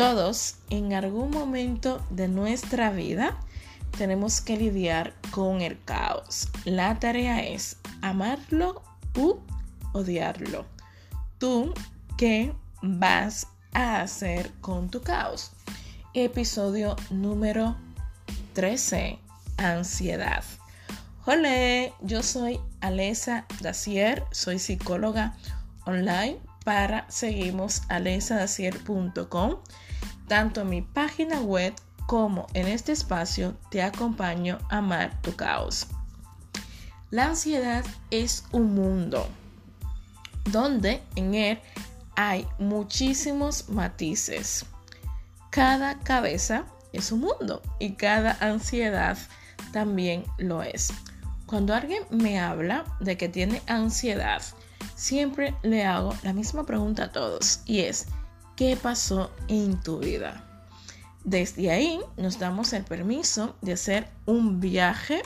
Todos en algún momento de nuestra vida tenemos que lidiar con el caos. La tarea es amarlo u odiarlo. ¿Tú qué vas a hacer con tu caos? Episodio número 13. Ansiedad. Hola, yo soy Alesa Dacier, soy psicóloga online para seguimos alesadacier.com tanto en mi página web como en este espacio te acompaño a amar tu caos. La ansiedad es un mundo donde en él hay muchísimos matices. Cada cabeza es un mundo y cada ansiedad también lo es. Cuando alguien me habla de que tiene ansiedad, siempre le hago la misma pregunta a todos y es, qué pasó en tu vida. Desde ahí nos damos el permiso de hacer un viaje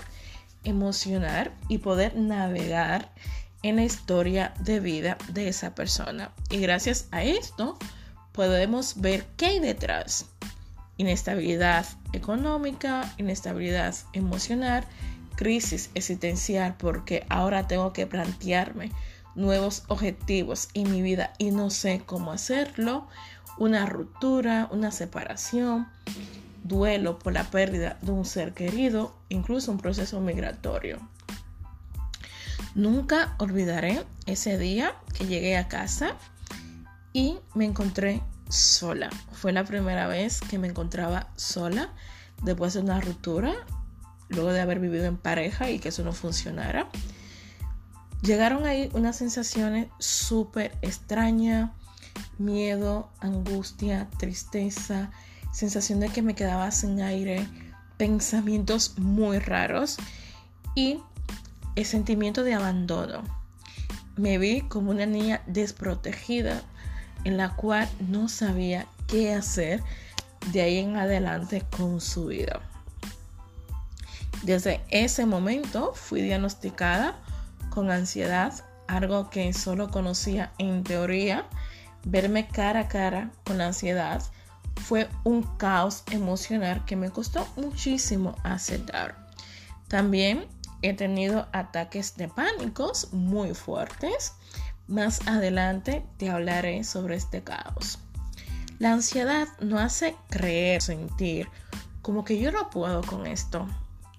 emocional y poder navegar en la historia de vida de esa persona. Y gracias a esto podemos ver qué hay detrás. Inestabilidad económica, inestabilidad emocional, crisis existencial porque ahora tengo que plantearme nuevos objetivos en mi vida y no sé cómo hacerlo, una ruptura, una separación, duelo por la pérdida de un ser querido, incluso un proceso migratorio. Nunca olvidaré ese día que llegué a casa y me encontré sola. Fue la primera vez que me encontraba sola después de una ruptura, luego de haber vivido en pareja y que eso no funcionara. Llegaron ahí unas sensaciones súper extrañas, miedo, angustia, tristeza, sensación de que me quedaba sin aire, pensamientos muy raros y el sentimiento de abandono. Me vi como una niña desprotegida en la cual no sabía qué hacer de ahí en adelante con su vida. Desde ese momento fui diagnosticada con ansiedad, algo que solo conocía en teoría, verme cara a cara con la ansiedad fue un caos emocional que me costó muchísimo aceptar. También he tenido ataques de pánicos muy fuertes. Más adelante te hablaré sobre este caos. La ansiedad no hace creer, sentir como que yo no puedo con esto,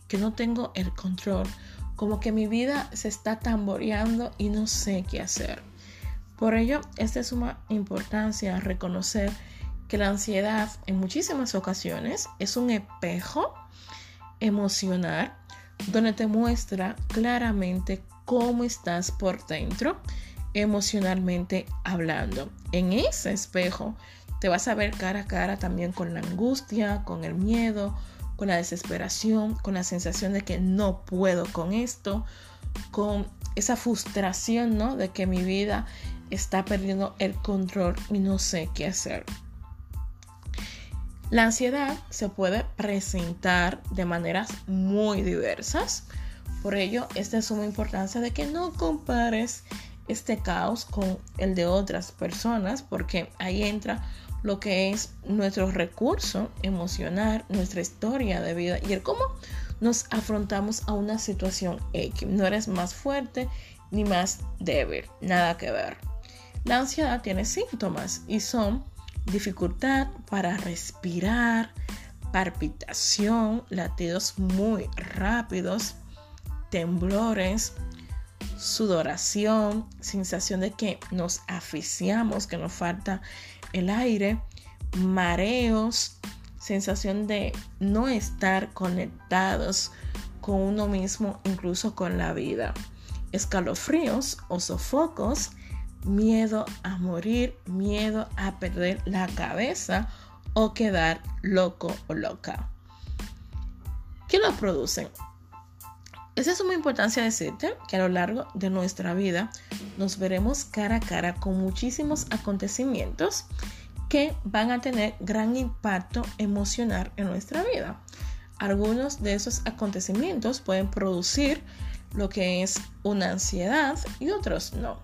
que no tengo el control como que mi vida se está tamboreando y no sé qué hacer. Por ello, es de suma importancia reconocer que la ansiedad en muchísimas ocasiones es un espejo emocional donde te muestra claramente cómo estás por dentro emocionalmente hablando. En ese espejo te vas a ver cara a cara también con la angustia, con el miedo, con la desesperación, con la sensación de que no puedo con esto, con esa frustración, ¿no? De que mi vida está perdiendo el control y no sé qué hacer. La ansiedad se puede presentar de maneras muy diversas. Por ello, es de suma importancia de que no compares este caos con el de otras personas, porque ahí entra lo que es nuestro recurso emocional, nuestra historia de vida y el cómo nos afrontamos a una situación X. No eres más fuerte ni más débil, nada que ver. La ansiedad tiene síntomas y son dificultad para respirar, palpitación, latidos muy rápidos, temblores, sudoración, sensación de que nos aficiamos, que nos falta el aire, mareos, sensación de no estar conectados con uno mismo, incluso con la vida, escalofríos o sofocos, miedo a morir, miedo a perder la cabeza o quedar loco o loca. ¿Qué lo producen? Es de suma importancia decirte que a lo largo de nuestra vida nos veremos cara a cara con muchísimos acontecimientos que van a tener gran impacto emocional en nuestra vida. Algunos de esos acontecimientos pueden producir lo que es una ansiedad y otros no.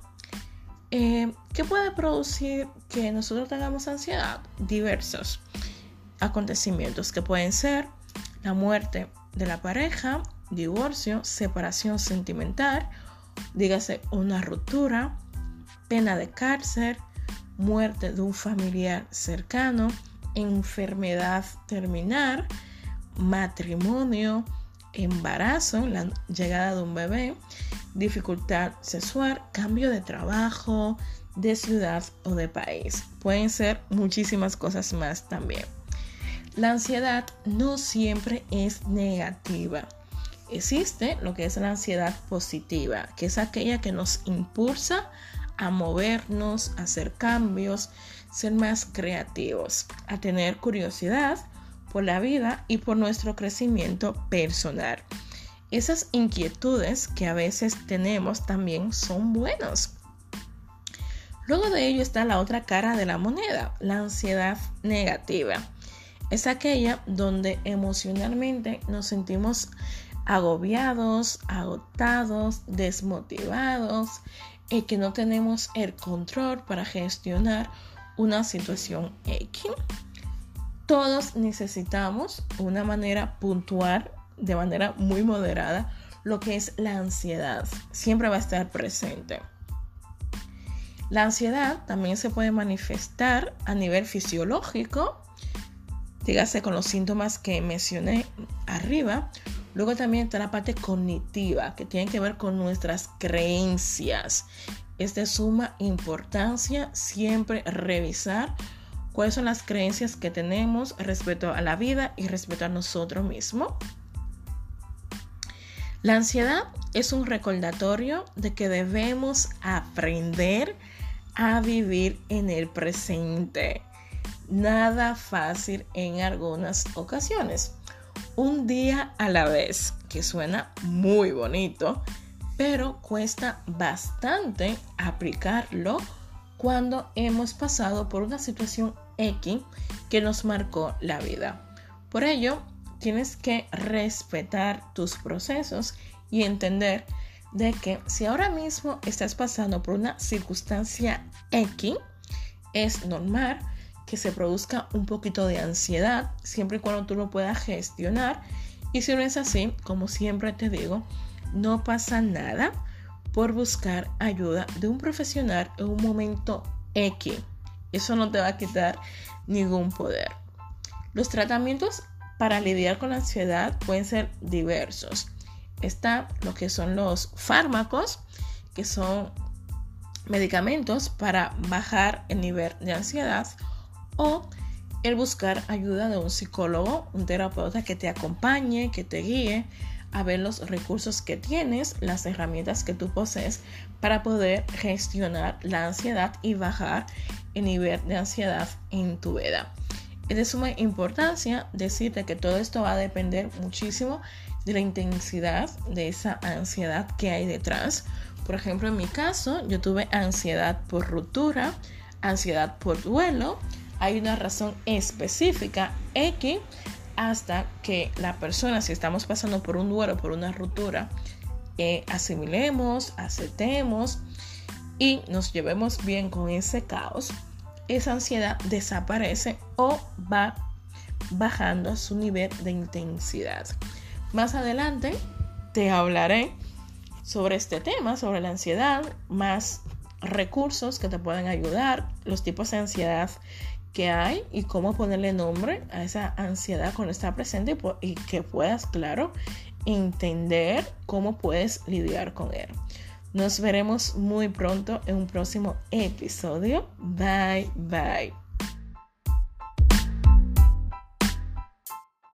Eh, ¿Qué puede producir que nosotros tengamos ansiedad? Diversos acontecimientos que pueden ser la muerte de la pareja, divorcio, separación sentimental, dígase una ruptura, pena de cárcel, muerte de un familiar cercano, enfermedad terminal, matrimonio, embarazo, la llegada de un bebé, dificultad sexual, cambio de trabajo, de ciudad o de país. Pueden ser muchísimas cosas más también. La ansiedad no siempre es negativa. Existe lo que es la ansiedad positiva, que es aquella que nos impulsa a movernos, a hacer cambios, ser más creativos, a tener curiosidad por la vida y por nuestro crecimiento personal. Esas inquietudes que a veces tenemos también son buenos. Luego de ello está la otra cara de la moneda, la ansiedad negativa. Es aquella donde emocionalmente nos sentimos agobiados, agotados, desmotivados y que no tenemos el control para gestionar una situación X. Todos necesitamos una manera puntual, de manera muy moderada, lo que es la ansiedad. Siempre va a estar presente. La ansiedad también se puede manifestar a nivel fisiológico, dígase con los síntomas que mencioné arriba. Luego también está la parte cognitiva, que tiene que ver con nuestras creencias. Es de suma importancia siempre revisar cuáles son las creencias que tenemos respecto a la vida y respecto a nosotros mismos. La ansiedad es un recordatorio de que debemos aprender a vivir en el presente. Nada fácil en algunas ocasiones. Un día a la vez, que suena muy bonito, pero cuesta bastante aplicarlo cuando hemos pasado por una situación X que nos marcó la vida. Por ello, tienes que respetar tus procesos y entender de que si ahora mismo estás pasando por una circunstancia X, es normal que se produzca un poquito de ansiedad, siempre y cuando tú lo puedas gestionar. Y si no es así, como siempre te digo, no pasa nada por buscar ayuda de un profesional en un momento X. Eso no te va a quitar ningún poder. Los tratamientos para lidiar con la ansiedad pueden ser diversos. Está lo que son los fármacos, que son medicamentos para bajar el nivel de ansiedad o el buscar ayuda de un psicólogo, un terapeuta que te acompañe, que te guíe a ver los recursos que tienes, las herramientas que tú posees para poder gestionar la ansiedad y bajar el nivel de ansiedad en tu vida. Es de suma importancia decirte que todo esto va a depender muchísimo de la intensidad de esa ansiedad que hay detrás. Por ejemplo, en mi caso, yo tuve ansiedad por ruptura, ansiedad por duelo. Hay una razón específica X hasta que la persona, si estamos pasando por un duelo, por una ruptura, eh, asimilemos, aceptemos y nos llevemos bien con ese caos, esa ansiedad desaparece o va bajando su nivel de intensidad. Más adelante te hablaré sobre este tema, sobre la ansiedad, más recursos que te pueden ayudar, los tipos de ansiedad que hay y cómo ponerle nombre a esa ansiedad cuando está presente y, que puedas, claro, entender cómo puedes lidiar con él. Nos veremos muy pronto en un próximo episodio. Bye bye.